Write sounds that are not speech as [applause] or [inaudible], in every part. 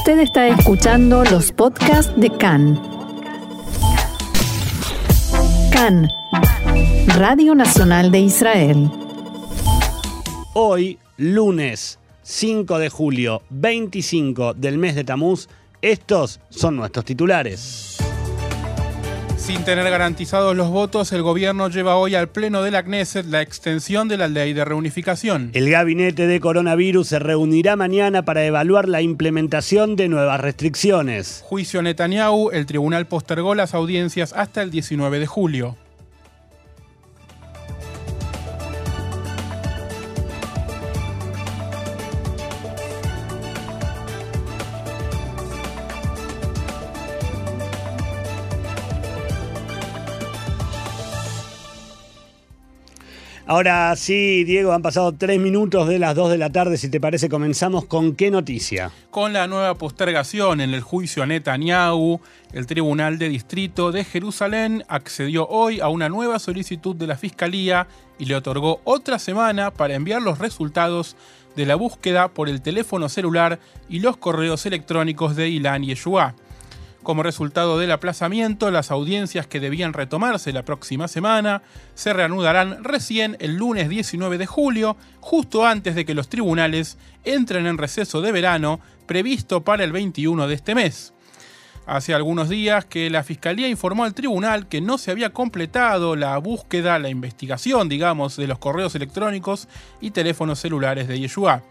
Usted está escuchando los podcasts de CAN. CAN, Radio Nacional de Israel. Hoy, lunes 5 de julio, 25 del mes de Tamuz, estos son nuestros titulares. Sin tener garantizados los votos, el gobierno lleva hoy al Pleno de la Knesset la extensión de la ley de reunificación. El gabinete de coronavirus se reunirá mañana para evaluar la implementación de nuevas restricciones. Juicio Netanyahu, el tribunal postergó las audiencias hasta el 19 de julio. Ahora sí, Diego, han pasado tres minutos de las dos de la tarde. Si te parece, comenzamos con qué noticia. Con la nueva postergación en el juicio a Netanyahu, el Tribunal de Distrito de Jerusalén accedió hoy a una nueva solicitud de la Fiscalía y le otorgó otra semana para enviar los resultados de la búsqueda por el teléfono celular y los correos electrónicos de Ilan Yeshua. Como resultado del aplazamiento, las audiencias que debían retomarse la próxima semana se reanudarán recién el lunes 19 de julio, justo antes de que los tribunales entren en receso de verano previsto para el 21 de este mes. Hace algunos días que la Fiscalía informó al tribunal que no se había completado la búsqueda, la investigación, digamos, de los correos electrónicos y teléfonos celulares de Yeshua.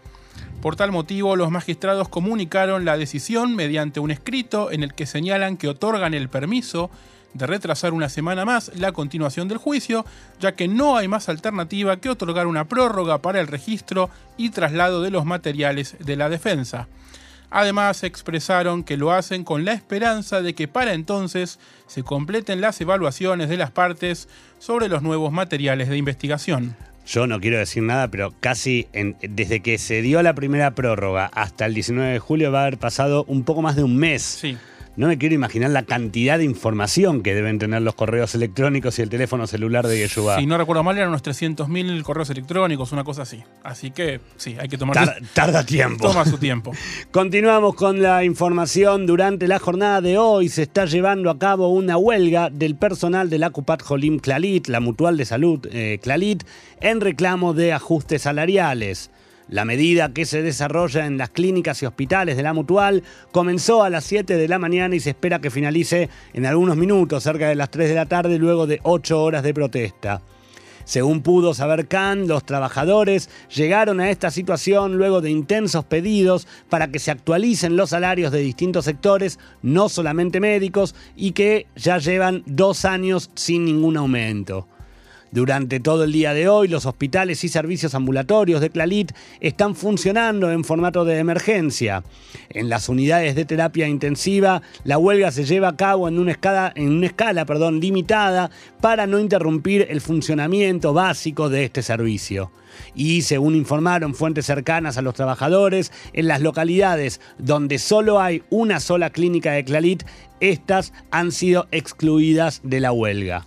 Por tal motivo, los magistrados comunicaron la decisión mediante un escrito en el que señalan que otorgan el permiso de retrasar una semana más la continuación del juicio, ya que no hay más alternativa que otorgar una prórroga para el registro y traslado de los materiales de la defensa. Además, expresaron que lo hacen con la esperanza de que para entonces se completen las evaluaciones de las partes sobre los nuevos materiales de investigación yo no quiero decir nada, pero casi desde que se dio la primera prórroga hasta el 19 de julio va a haber pasado un poco más de un mes. Sí. No me quiero imaginar la cantidad de información que deben tener los correos electrónicos y el teléfono celular de Yeshua. Si no recuerdo mal, eran unos 300.000 correos electrónicos, una cosa así. Así que sí, hay que tomar Tarda tiempo. Toma su tiempo. [laughs] Continuamos con la información. Durante la jornada de hoy se está llevando a cabo una huelga del personal de la Cupat Jolim Clalit, la Mutual de Salud eh, Clalit, en reclamo de ajustes salariales. La medida que se desarrolla en las clínicas y hospitales de la Mutual comenzó a las 7 de la mañana y se espera que finalice en algunos minutos, cerca de las 3 de la tarde, luego de 8 horas de protesta. Según pudo saber Khan, los trabajadores llegaron a esta situación luego de intensos pedidos para que se actualicen los salarios de distintos sectores, no solamente médicos, y que ya llevan dos años sin ningún aumento. Durante todo el día de hoy, los hospitales y servicios ambulatorios de Clalit están funcionando en formato de emergencia. En las unidades de terapia intensiva, la huelga se lleva a cabo en una escala, limitada para no interrumpir el funcionamiento básico de este servicio. Y según informaron fuentes cercanas a los trabajadores, en las localidades donde solo hay una sola clínica de Clalit, estas han sido excluidas de la huelga.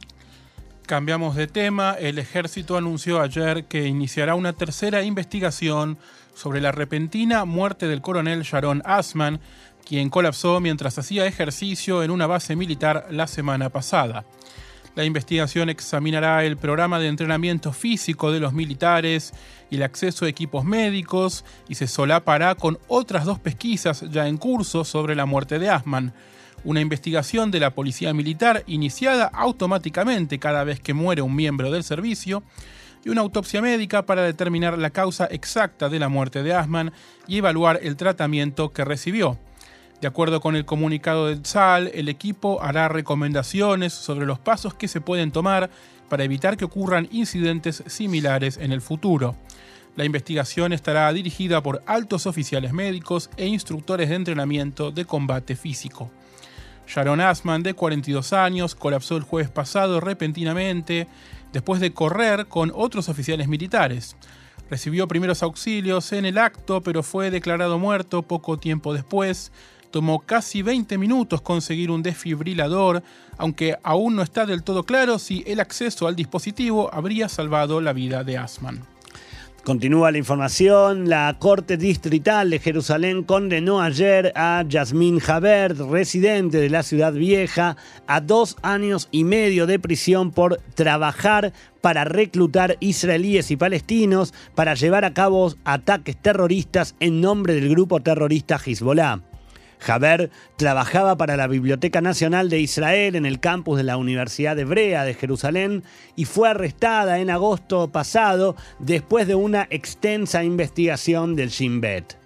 Cambiamos de tema. El ejército anunció ayer que iniciará una tercera investigación sobre la repentina muerte del coronel Sharon Asman, quien colapsó mientras hacía ejercicio en una base militar la semana pasada. La investigación examinará el programa de entrenamiento físico de los militares y el acceso a equipos médicos y se solapará con otras dos pesquisas ya en curso sobre la muerte de Asman una investigación de la Policía Militar iniciada automáticamente cada vez que muere un miembro del servicio, y una autopsia médica para determinar la causa exacta de la muerte de Asman y evaluar el tratamiento que recibió. De acuerdo con el comunicado del SAL, el equipo hará recomendaciones sobre los pasos que se pueden tomar para evitar que ocurran incidentes similares en el futuro. La investigación estará dirigida por altos oficiales médicos e instructores de entrenamiento de combate físico. Sharon Asman, de 42 años, colapsó el jueves pasado repentinamente después de correr con otros oficiales militares. Recibió primeros auxilios en el acto, pero fue declarado muerto poco tiempo después. Tomó casi 20 minutos conseguir un desfibrilador, aunque aún no está del todo claro si el acceso al dispositivo habría salvado la vida de Asman. Continúa la información. La Corte Distrital de Jerusalén condenó ayer a Yasmín Javert, residente de la ciudad vieja, a dos años y medio de prisión por trabajar para reclutar israelíes y palestinos para llevar a cabo ataques terroristas en nombre del grupo terrorista Hezbollah. Javer trabajaba para la Biblioteca Nacional de Israel en el campus de la Universidad Hebrea de Jerusalén y fue arrestada en agosto pasado después de una extensa investigación del Shin Bet.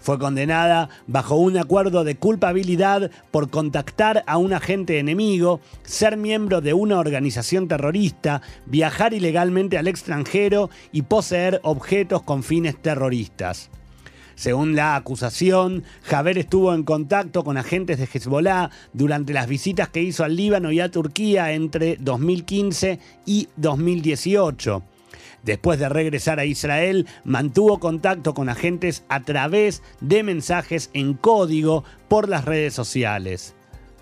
Fue condenada bajo un acuerdo de culpabilidad por contactar a un agente enemigo, ser miembro de una organización terrorista, viajar ilegalmente al extranjero y poseer objetos con fines terroristas. Según la acusación, Javer estuvo en contacto con agentes de Hezbollah durante las visitas que hizo al Líbano y a Turquía entre 2015 y 2018. Después de regresar a Israel, mantuvo contacto con agentes a través de mensajes en código por las redes sociales.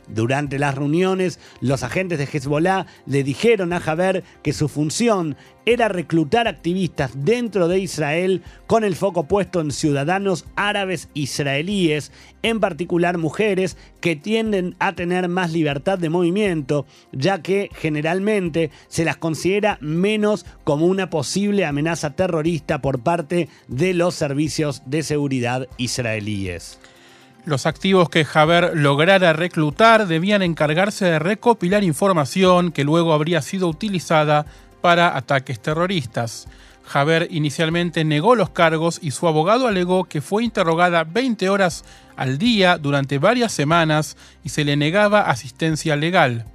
Durante las reuniones, los agentes de Hezbollah le dijeron a Javer que su función era reclutar activistas dentro de Israel con el foco puesto en ciudadanos árabes israelíes, en particular mujeres que tienden a tener más libertad de movimiento, ya que generalmente se las considera menos como una posible amenaza terrorista por parte de los servicios de seguridad israelíes. Los activos que Javer lograra reclutar debían encargarse de recopilar información que luego habría sido utilizada para ataques terroristas. Javer inicialmente negó los cargos y su abogado alegó que fue interrogada 20 horas al día durante varias semanas y se le negaba asistencia legal.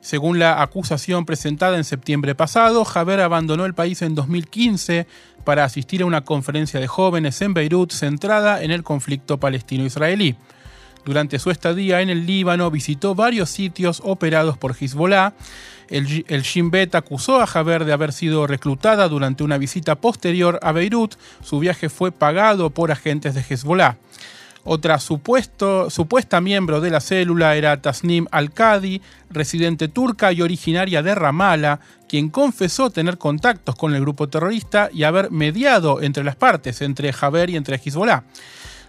Según la acusación presentada en septiembre pasado, Javer abandonó el país en 2015 para asistir a una conferencia de jóvenes en Beirut centrada en el conflicto palestino-israelí. Durante su estadía en el Líbano visitó varios sitios operados por Hezbollah. El, Shin Bet acusó a Javer de haber sido reclutada durante una visita posterior a Beirut. Su viaje fue pagado por agentes de Hezbollah. Otra supuesta miembro de la célula era Tasnim Al-Qadi, residente turca y originaria de Ramallah, quien confesó tener contactos con el grupo terrorista y haber mediado entre las partes, entre Javer y entre Hezbollah.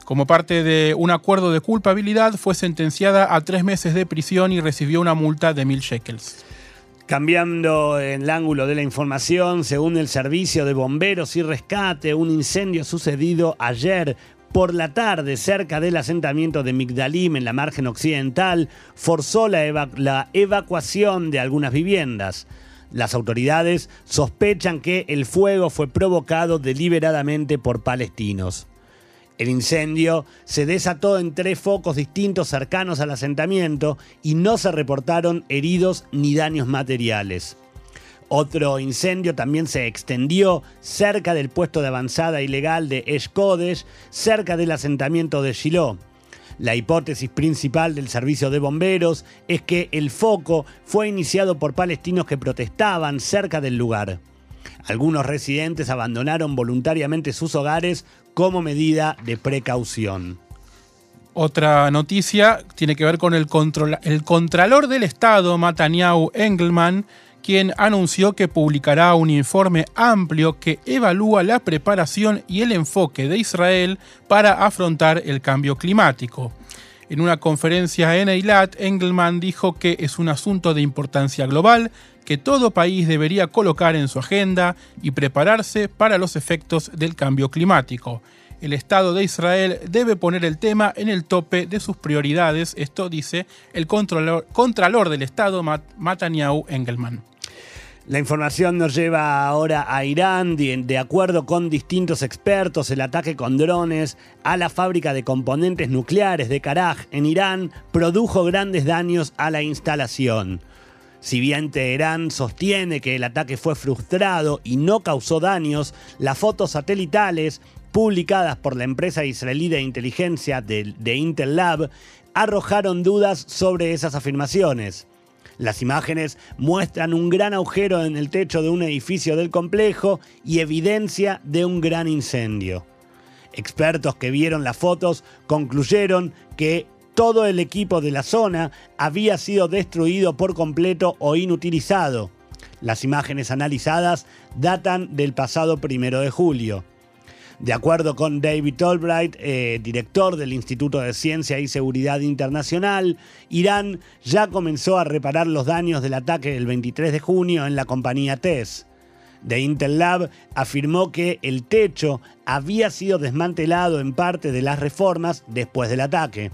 Como parte de un acuerdo de culpabilidad, fue sentenciada a tres meses de prisión y recibió una multa de mil shekels. Cambiando el ángulo de la información, según el Servicio de Bomberos y Rescate, un incendio sucedido ayer por la tarde cerca del asentamiento de Migdalim en la margen occidental forzó la, evacuación de algunas viviendas. Las autoridades sospechan que el fuego fue provocado deliberadamente por palestinos. El incendio se desató en tres focos distintos cercanos al asentamiento y no se reportaron heridos ni daños materiales. Otro incendio también se extendió cerca del puesto de avanzada ilegal de Esh cerca del asentamiento de Shiloh. La hipótesis principal del servicio de bomberos es que el foco fue iniciado por palestinos que protestaban cerca del lugar. Algunos residentes abandonaron voluntariamente sus hogares como medida de precaución. Otra noticia tiene que ver con el, el Contralor del Estado, Mataniau Engelman, quien anunció que publicará un informe amplio que evalúa la preparación y el enfoque de Israel para afrontar el cambio climático. En una conferencia en Eilat, Engelman dijo que es un asunto de importancia global que todo país debería colocar en su agenda y prepararse para los efectos del cambio climático. El Estado de Israel debe poner el tema en el tope de sus prioridades, esto dice el contralor, del Estado Mataniau Engelman. La información nos lleva ahora a Irán. De, acuerdo con distintos expertos, el ataque con drones a la fábrica de componentes nucleares de Karaj en Irán produjo grandes daños a la instalación. Si bien Teherán sostiene que el ataque fue frustrado y no causó daños, las fotos satelitales publicadas por la empresa israelí de inteligencia de, de Intel Lab arrojaron dudas sobre esas afirmaciones. Las imágenes muestran un gran agujero en el techo de un edificio del complejo y evidencia de un gran incendio. Expertos que vieron las fotos concluyeron que todo el equipo de la zona había sido destruido por completo o inutilizado. Las imágenes analizadas datan del pasado primero de julio. De acuerdo con David Albright, eh, director del Instituto de Ciencia y Seguridad Internacional, Irán ya comenzó a reparar los daños del ataque del 23 de junio en la compañía TESS. De Intel Lab afirmó que el techo había sido desmantelado en parte de las reformas después del ataque.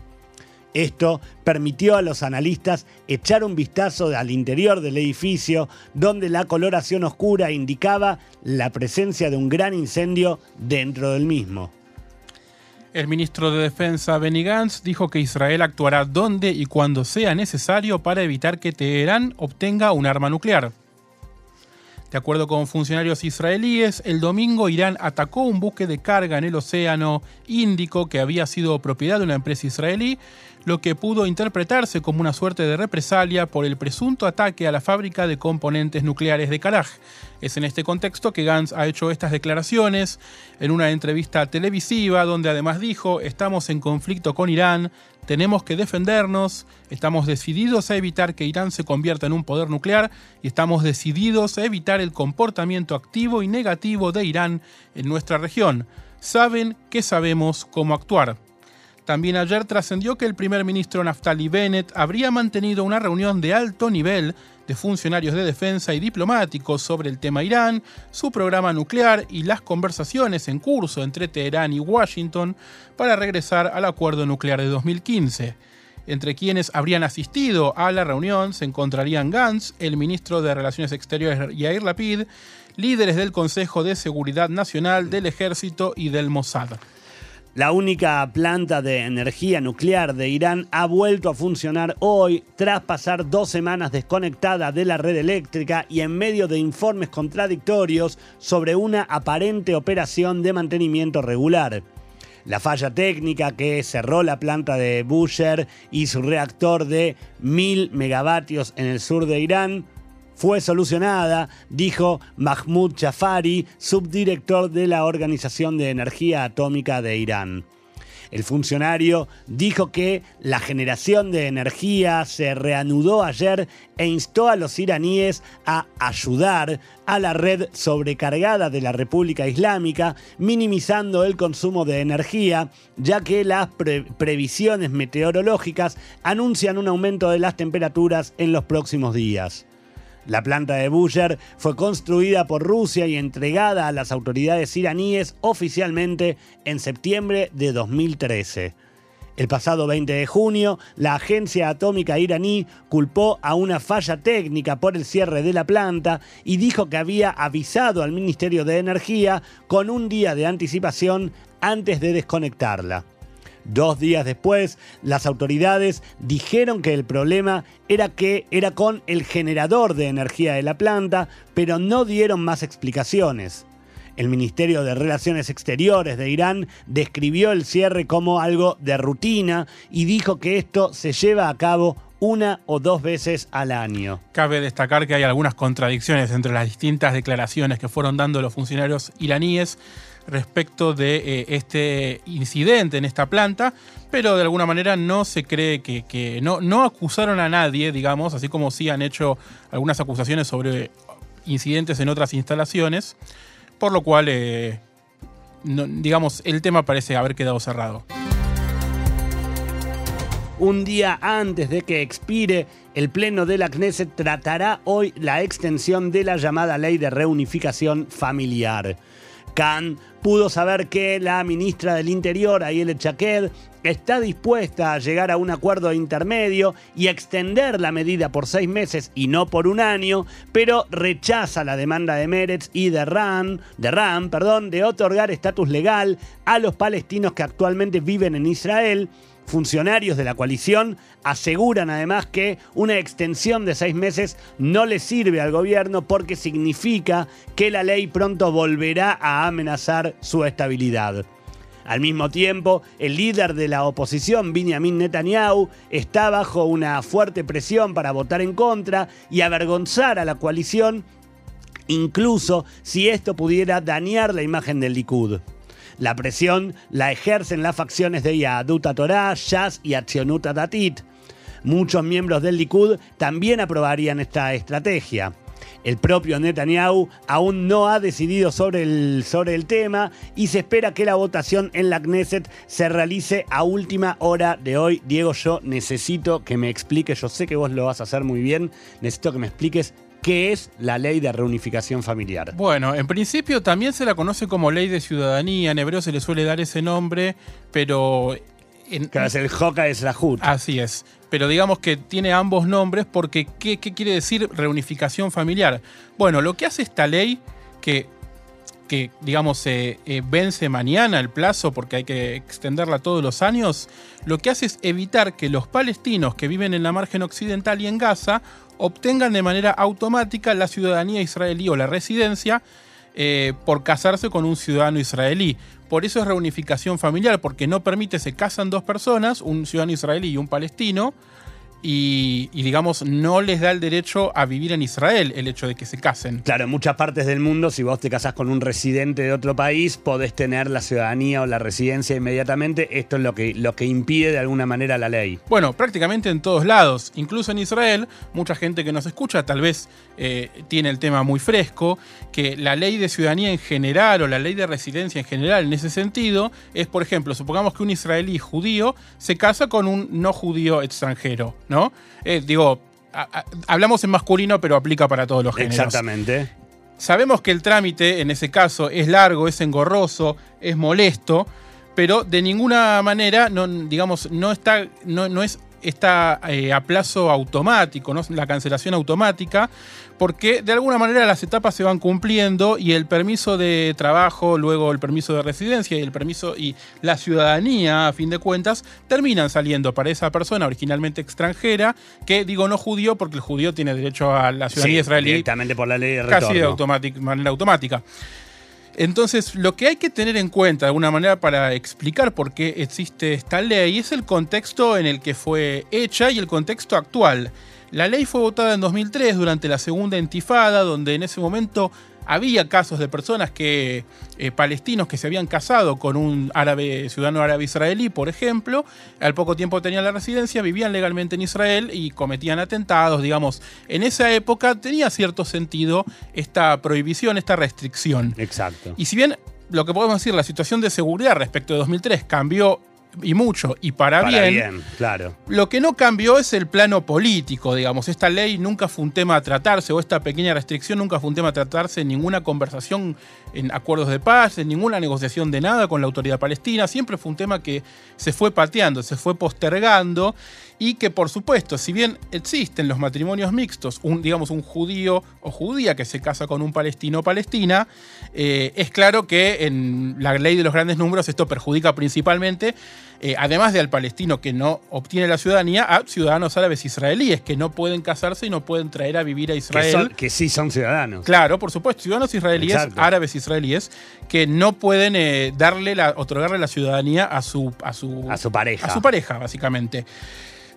Esto permitió a los analistas echar un vistazo al interior del edificio, donde la coloración oscura indicaba la presencia de un gran incendio dentro del mismo. El ministro de Defensa Benny Gantz dijo que Israel actuará donde y cuando sea necesario para evitar que Teherán obtenga un arma nuclear. De acuerdo con funcionarios israelíes, el domingo Irán atacó un buque de carga en el Océano Índico que había sido propiedad de una empresa israelí, lo que pudo interpretarse como una suerte de represalia por el presunto ataque a la fábrica de componentes nucleares de Karaj. Es en este contexto que Gantz ha hecho estas declaraciones en una entrevista televisiva donde además dijo, estamos en conflicto con Irán, tenemos que defendernos, estamos decididos a evitar que Irán se convierta en un poder nuclear y estamos decididos a evitar el comportamiento activo y negativo de Irán en nuestra región. Saben que sabemos cómo actuar. También ayer trascendió que el primer ministro Naftali Bennett habría mantenido una reunión de alto nivel de funcionarios de defensa y diplomáticos sobre el tema Irán, su programa nuclear y las conversaciones en curso entre Teherán y Washington para regresar al acuerdo nuclear de 2015. Entre quienes habrían asistido a la reunión se encontrarían Gantz, el ministro de Relaciones Exteriores Yair Lapid, líderes del Consejo de Seguridad Nacional, del Ejército y del Mossad. La única planta de energía nuclear de Irán ha vuelto a funcionar hoy tras pasar dos semanas desconectada de la red eléctrica y en medio de informes contradictorios sobre una aparente operación de mantenimiento regular. La falla técnica que cerró la planta de Bushehr y su reactor de 1000 megavatios en el sur de Irán fue solucionada, dijo Mahmoud Jafari, subdirector de la Organización de Energía Atómica de Irán. El funcionario dijo que la generación de energía se reanudó ayer e instó a los iraníes a ayudar a la red sobrecargada de la República Islámica, minimizando el consumo de energía, ya que las previsiones meteorológicas anuncian un aumento de las temperaturas en los próximos días. La planta de Bushehr fue construida por Rusia y entregada a las autoridades iraníes oficialmente en septiembre de 2013. El pasado 20 de junio, la agencia atómica iraní culpó a una falla técnica por el cierre de la planta y dijo que había avisado al Ministerio de Energía con un día de anticipación antes de desconectarla. Dos días después, las autoridades dijeron que el problema era que era con el generador de energía de la planta, pero no dieron más explicaciones. El Ministerio de Relaciones Exteriores de Irán describió el cierre como algo de rutina y dijo que esto se lleva a cabo una o dos veces al año. Cabe destacar que hay algunas contradicciones entre las distintas declaraciones que fueron dando los funcionarios iraníes respecto de eh, este incidente en esta planta, pero de alguna manera no se cree que, no, acusaron a nadie, digamos, así como sí han hecho algunas acusaciones sobre incidentes en otras instalaciones, por lo cual, eh, digamos, el tema parece haber quedado cerrado. Un día antes de que expire, el Pleno de la Knesset tratará hoy la extensión de la llamada Ley de Reunificación Familiar. Khan pudo saber que la ministra del Interior, Ayel Chaqued, está dispuesta a llegar a un acuerdo intermedio y extender la medida por seis meses y no por un año, pero rechaza la demanda de Meretz y de Ram, de Ram, perdón, de otorgar estatus legal a los palestinos que actualmente viven en Israel Funcionarios de la coalición aseguran además que una extensión de seis meses no le sirve al gobierno porque significa que la ley pronto volverá a amenazar su estabilidad. Al mismo tiempo, el líder de la oposición, Benjamin Netanyahu, está bajo una fuerte presión para votar en contra y avergonzar a la coalición, incluso si esto pudiera dañar la imagen del Likud. La presión la ejercen las facciones de Yaduta Torah, Shas y Accionuta Datit. Muchos miembros del Likud también aprobarían esta estrategia. El propio Netanyahu aún no ha decidido sobre el, sobre el tema y se espera que la votación en la Knesset se realice a última hora de hoy. Diego, yo necesito que me expliques, yo sé que vos lo vas a hacer muy bien, necesito que me expliques ¿Qué es la ley de reunificación familiar? Bueno, en principio también se la conoce como ley de ciudadanía, en hebreo se le suele dar ese nombre, pero... En, es el Joka es la Jut. Así es, pero digamos que tiene ambos nombres porque ¿qué, quiere decir reunificación familiar? Bueno, lo que hace esta ley, que, que digamos se eh, vence mañana el plazo porque hay que extenderla todos los años, lo que hace es evitar que los palestinos que viven en la margen occidental y en Gaza obtengan de manera automática la ciudadanía israelí o la residencia eh, por casarse con un ciudadano israelí. Por eso es reunificación familiar, porque no permite, se casan dos personas, un ciudadano israelí y un palestino, y, digamos, no les da el derecho a vivir en Israel el hecho de que se casen. Claro, en muchas partes del mundo, si vos te casás con un residente de otro país, podés tener la ciudadanía o la residencia inmediatamente. Esto es lo que, lo que impide de alguna manera la ley. Bueno, prácticamente en todos lados, incluso en Israel, mucha gente que nos escucha tal vez eh, tiene el tema muy fresco, que la ley de ciudadanía en general o la ley de residencia en general en ese sentido es, por ejemplo, supongamos que un israelí judío se casa con un no judío extranjero. ¿No? Eh, digo, hablamos en masculino, pero aplica para todos los géneros. Exactamente. Sabemos que el trámite en ese caso es largo, es engorroso, es molesto, pero de ninguna manera, no, digamos, no está, no, no es está eh, a plazo automático, ¿no? la cancelación automática, porque de alguna manera las etapas se van cumpliendo y el permiso de trabajo, luego el permiso de residencia y el permiso y la ciudadanía, a fin de cuentas, terminan saliendo para esa persona originalmente extranjera, que digo no judío porque el judío tiene derecho a la ciudadanía israelí. Directamente por la ley de retorno. Casi de manera automática. Entonces, lo que hay que tener en cuenta de alguna manera para explicar por qué existe esta ley es el contexto en el que fue hecha y el contexto actual. La ley fue votada en 2003 durante la segunda intifada, donde en ese momento había casos de personas que, eh, palestinos que se habían casado con un árabe, ciudadano árabe israelí, por ejemplo, al poco tiempo tenían la residencia, vivían legalmente en Israel y cometían atentados, digamos. En esa época tenía cierto sentido esta prohibición, esta restricción. Exacto. Y si bien lo que podemos decir, la situación de seguridad respecto de 2003 cambió y mucho, y para, bien, claro. Lo que no cambió es el plano político, digamos. Esta ley nunca fue un tema a tratarse, o esta pequeña restricción nunca fue un tema a tratarse en ninguna conversación, en acuerdos de paz, en ninguna negociación de nada con la autoridad palestina. Siempre fue un tema que se fue pateando, se fue postergando y que por supuesto, si bien existen los matrimonios mixtos, un, digamos un judío o judía que se casa con un palestino o palestina, eh, es claro que en la ley de los grandes números esto perjudica principalmente, eh, además de al palestino que no obtiene la ciudadanía, a ciudadanos árabes israelíes que no pueden casarse y no pueden traer a vivir a Israel. Que, sí son ciudadanos. Claro, por supuesto, ciudadanos israelíes, árabes israelíes, que no pueden eh, darle la, otorgarle la ciudadanía a su, a su, a su pareja. A su pareja, básicamente.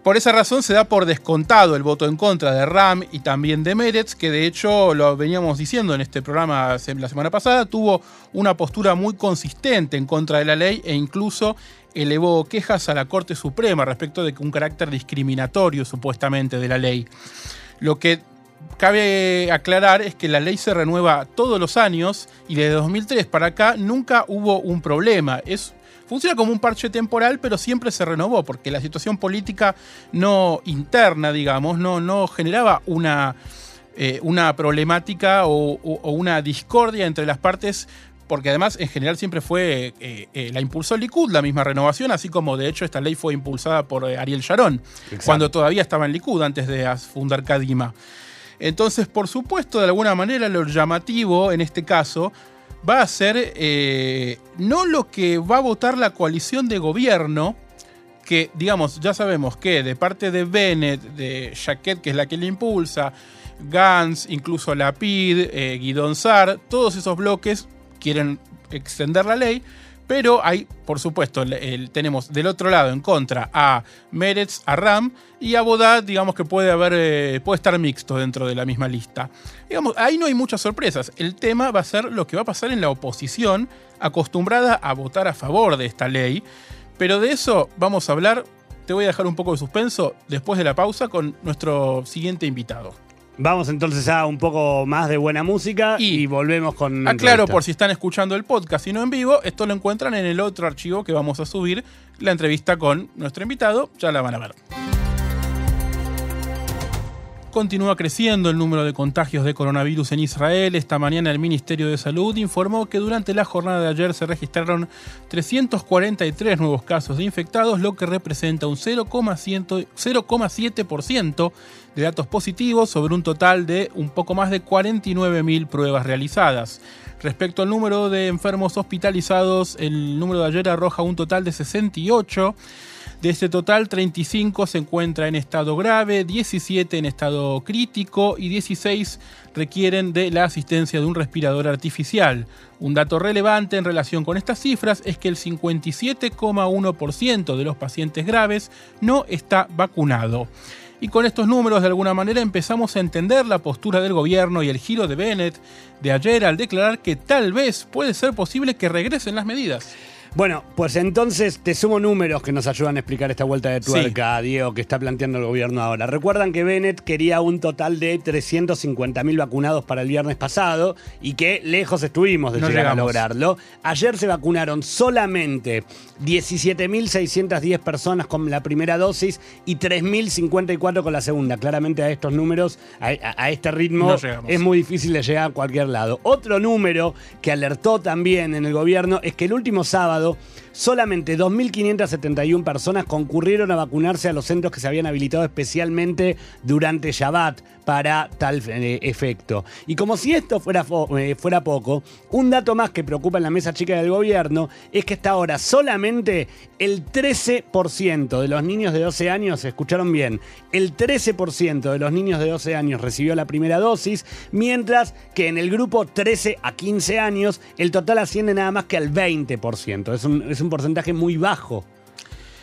Por esa razón se da por descontado el voto en contra de Ram y también de Meretz, que de hecho lo veníamos diciendo en este programa la semana pasada, tuvo una postura muy consistente en contra de la ley e incluso elevó quejas a la Corte Suprema respecto de un carácter discriminatorio supuestamente de la ley. Lo que cabe aclarar es que la ley se renueva todos los años y desde 2003 para acá nunca hubo un problema. Es funciona como un parche temporal, pero siempre se renovó, porque la situación política no interna, digamos, no, no generaba una, eh, una problemática o, una discordia entre las partes porque además en general siempre fue, eh, eh, la impulsó Likud, la misma renovación, así como de hecho esta ley fue impulsada por Ariel Sharon, cuando todavía estaba en Likud, antes de fundar Kadima. Entonces, por supuesto, de alguna manera lo llamativo en este caso va a ser eh, no lo que va a votar la coalición de gobierno, que digamos, ya sabemos que de parte de Bennett, de Jaquet, que es la que le impulsa, Gantz, incluso Lapid, eh, Guidon Sar, todos esos bloques quieren extender la ley, pero hay, por supuesto, tenemos del otro lado en contra a Meretz, a Ram y a Bodad, digamos que puede haber, eh, puede estar mixto dentro de la misma lista. Digamos, ahí no hay muchas sorpresas. El tema va a ser lo que va a pasar en la oposición, acostumbrada a votar a favor de esta ley. Pero de eso vamos a hablar. Te voy a dejar un poco de suspenso después de la pausa con nuestro siguiente invitado. Vamos entonces a un poco más de buena música y, Y- volvemos con. Aclaro, por si están escuchando el podcast y no en vivo, esto lo encuentran en el otro archivo que vamos a subir, la entrevista con nuestro invitado, ya la van a ver. Continúa creciendo el número de contagios de coronavirus en Israel. Esta mañana el Ministerio de Salud informó que durante la jornada de ayer se registraron 343 nuevos casos de infectados, lo que representa un 0,100 0,7% de datos positivos sobre un total de un poco más de 49.000 pruebas realizadas. Respecto al número de enfermos hospitalizados, el número de ayer arroja un total de 68. De este total, 35 se encuentra en estado grave, 17 en estado crítico y 16 requieren de la asistencia de un respirador artificial. Un dato relevante en relación con estas cifras es que el 57,1% de los pacientes graves no está vacunado. Y con estos números de alguna manera empezamos a entender la postura del gobierno y el giro de Bennett de ayer al declarar que tal vez puede ser posible que regresen las medidas. Bueno, pues entonces te sumo números que nos ayudan a explicar esta vuelta de tuerca, Diego, que está planteando el gobierno ahora. Recuerdan que Bennett quería un total de 350.000 vacunados para el viernes pasado y que lejos estuvimos de No llegar a lograrlo. Ayer se vacunaron solamente 17.610 personas con la primera dosis y 3.054 con la segunda. Claramente a estos números, a, a- a este ritmo, No es muy difícil de llegar a cualquier lado. Otro número que alertó también en el gobierno es que el último sábado solamente 2.571 personas concurrieron a vacunarse a los centros que se habían habilitado especialmente durante Shabbat para tal eh, efecto. Y como si esto fuera, eh, fuera poco, un dato más que preocupa en la mesa chica del gobierno es que hasta ahora solamente el 13% de los niños de 12 años, escucharon bien, el 13% de los niños de 12 años recibió la primera dosis, mientras que en el grupo 13 a 15 años el total asciende nada más que al 20%. Es un, es un porcentaje muy bajo.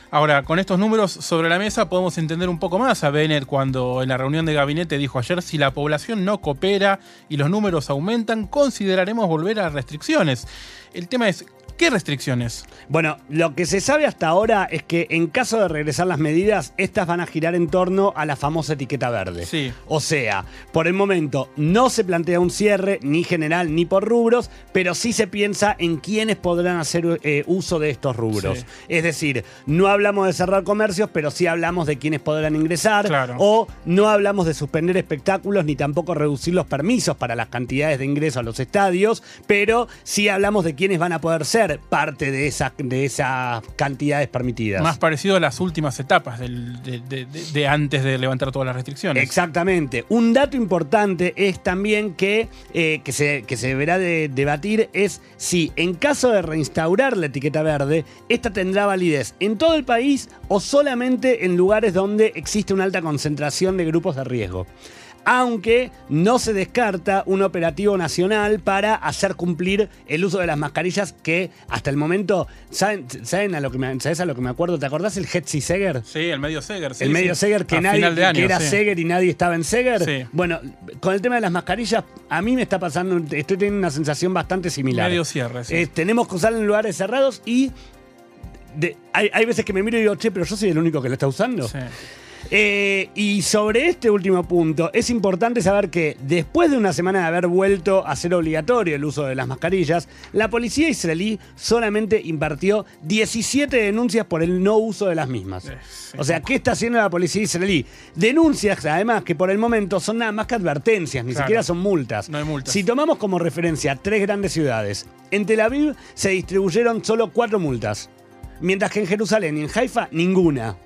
Ahora, con estos números sobre la mesa podemos entender un poco más a Bennett cuando en la reunión de gabinete dijo ayer si la población no coopera y los números aumentan, consideraremos volver a restricciones. El tema es, ¿qué restricciones? Bueno, lo que se sabe hasta ahora es que en caso de regresar las medidas, estas van a girar en torno a la famosa etiqueta verde. Sí. O sea, por el momento no se plantea un cierre ni general ni por rubros, pero sí se piensa en quiénes podrán hacer eh, uso de estos rubros. Sí. Es decir, no hablamos de cerrar comercios, pero sí hablamos de quiénes podrán ingresar. Claro. O no hablamos de suspender espectáculos ni tampoco reducir los permisos para las cantidades de ingreso a los estadios, pero sí hablamos de quiénes van a poder ser parte de esas, de esas cantidades permitidas. Más parecido a las últimas etapas del- de, de- de- de antes de levantar todas las restricciones. Exactamente. Un dato importante es también que, eh, que, se, que se deberá de debatir es si en caso de reinstaurar la etiqueta verde, esta tendrá validez en todo el país o solamente en lugares donde existe una alta concentración de grupos de riesgo. Aunque no se descarta un operativo nacional para hacer cumplir el uso de las mascarillas que hasta el momento, ¿saben, saben a lo que me, ¿sabes a lo que me acuerdo? ¿Te acordás el Hetzi Seger? Sí, el medio Seger. sí, el medio sí. Seger que A nadie año, que era sí. Seger y nadie estaba en Seger. Bueno, con el tema de las mascarillas, a mí me está pasando, estoy teniendo una sensación bastante similar. Medio cierre, sí. Eh, tenemos que usarlo en lugares cerrados y de- hay, hay veces que me miro y digo, che, pero yo soy el único que lo está usando. Sí. Eh, y sobre este último punto, es importante saber que después de una semana de haber vuelto a ser obligatorio el uso de las mascarillas, la policía israelí solamente impartió 17 denuncias por el no uso de las mismas. Eh. O sea, ¿qué está haciendo la policía israelí? Denuncias, además, que por el momento son nada más que advertencias, ni Claro. siquiera son multas. No hay multas. Si tomamos como referencia tres grandes ciudades, en Tel Aviv se distribuyeron solo cuatro multas, mientras que en Jerusalén y en Haifa ninguna.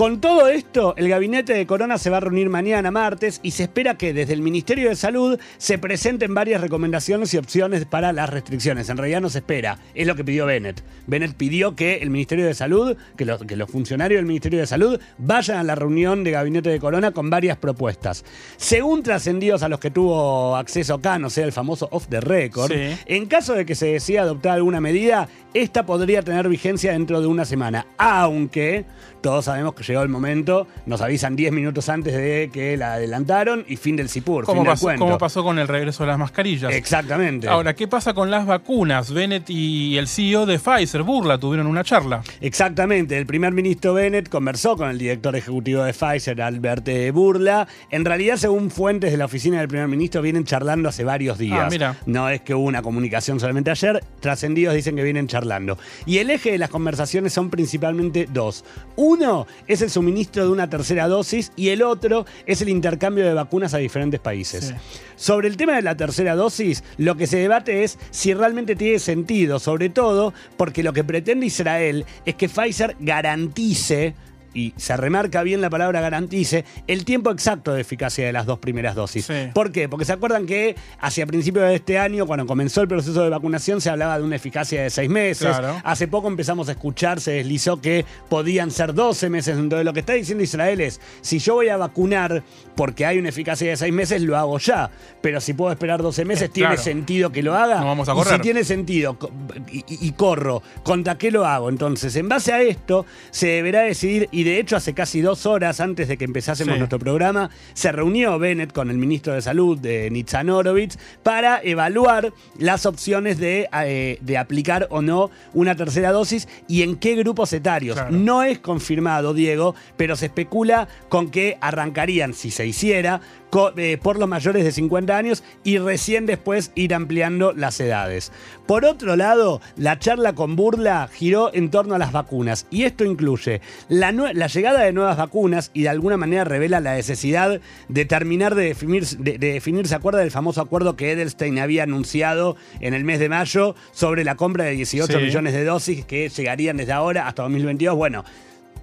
Con todo esto, el gabinete de Corona se va a reunir mañana martes y se espera que desde el Ministerio de Salud se presenten varias recomendaciones y opciones para las restricciones. En realidad no se espera, es lo que pidió Bennett. Bennett pidió que el Ministerio de Salud, que los, que los funcionarios del Ministerio de Salud vayan a la reunión de gabinete de Corona con varias propuestas. Según trascendidos a los que tuvo acceso acá, no sea el famoso off the record, Sí. en caso de que se decida adoptar alguna medida, esta podría tener vigencia dentro de una semana, aunque todos sabemos que llegó el momento, nos avisan 10 minutos antes de que la adelantaron y fin del CIPUR, Como fin del pasó, cuento. como pasó con el regreso de las mascarillas. Exactamente. Ahora, ¿qué pasa con las vacunas? Bennett y el CEO de Pfizer, Burla, tuvieron una charla. Exactamente, el primer ministro Bennett conversó con el director ejecutivo de Pfizer, Albert eh, Burla. En realidad, según fuentes de la oficina del primer ministro, vienen charlando hace varios días. Ah, mira. No es que hubo una comunicación solamente ayer, trascendidos dicen que vienen charlando. Y el eje de las conversaciones son principalmente dos. Uno es el suministro de una tercera dosis y el otro es el intercambio de vacunas a diferentes países. Sí. Sobre el tema de la tercera dosis, lo que se debate es si realmente tiene sentido, sobre todo porque lo que pretende Israel es que Pfizer garantice y se remarca bien la palabra garantice, el tiempo exacto de eficacia de las dos primeras dosis. Sí. ¿Por qué? Porque se acuerdan que hacia principios de este año, cuando comenzó el proceso de vacunación, se hablaba de una eficacia de seis meses. Claro. Hace poco empezamos a escuchar, se deslizó que podían ser 12 meses. Entonces lo que está diciendo Israel es, si yo voy a vacunar porque hay una eficacia de seis meses, lo hago ya. Pero si puedo esperar 12 meses, Eh, ¿tiene claro. sentido que lo haga? No vamos a Y correr. si tiene sentido y- y corro, ¿contra qué lo hago? Entonces, en base a esto, se deberá decidir, y de hecho hace casi dos horas antes de que empezásemos Sí. nuestro programa, se reunió Bennett con el ministro de Salud, de Nitzan Horowitz, para evaluar las opciones de, eh, de aplicar o no una tercera dosis y en qué grupos etarios. Claro. No es confirmado, Diego, pero se especula con que arrancarían, si se hiciera, eh, por los mayores de 50 años y recién después ir ampliando las edades. Por otro lado, la charla con Burla giró en torno a las vacunas y esto incluye la, llegada de nuevas vacunas y de alguna manera revela la necesidad de terminar de definir, de, de definir, ¿se acuerda del famoso acuerdo que Edelstein había anunciado en el mes de mayo sobre la compra de 18 Sí. millones de dosis que llegarían desde ahora hasta 2022? Bueno,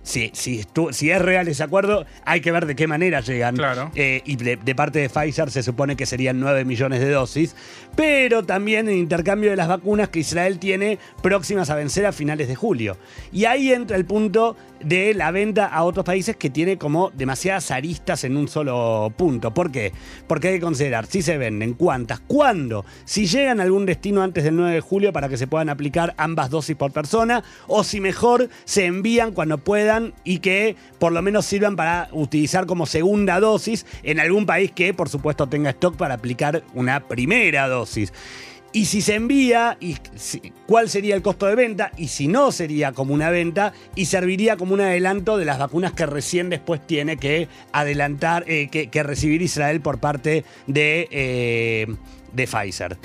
si, si, estu- si es real ese acuerdo, hay que ver de qué manera llegan. Claro. Eh, y de, de parte de Pfizer se supone que serían 9 millones de dosis. Pero también el intercambio de las vacunas que Israel tiene próximas a vencer a finales de julio. Y ahí entra el punto de la venta a otros países que tiene como demasiadas aristas en un solo punto. ¿Por qué? Porque hay que considerar si se venden, cuántas, cuándo, si llegan a algún destino antes del 9 de julio para que se puedan aplicar ambas dosis por persona, o si mejor se envían cuando puedan y que por lo menos sirvan para utilizar como segunda dosis en algún país que por supuesto tenga stock para aplicar una primera dosis. Y si se envía, y ¿cuál sería el costo de venta? Y si no sería como una venta y serviría como un adelanto de las vacunas que recién después tiene que adelantar, eh, que, que recibir Israel por parte de, eh, de Pfizer.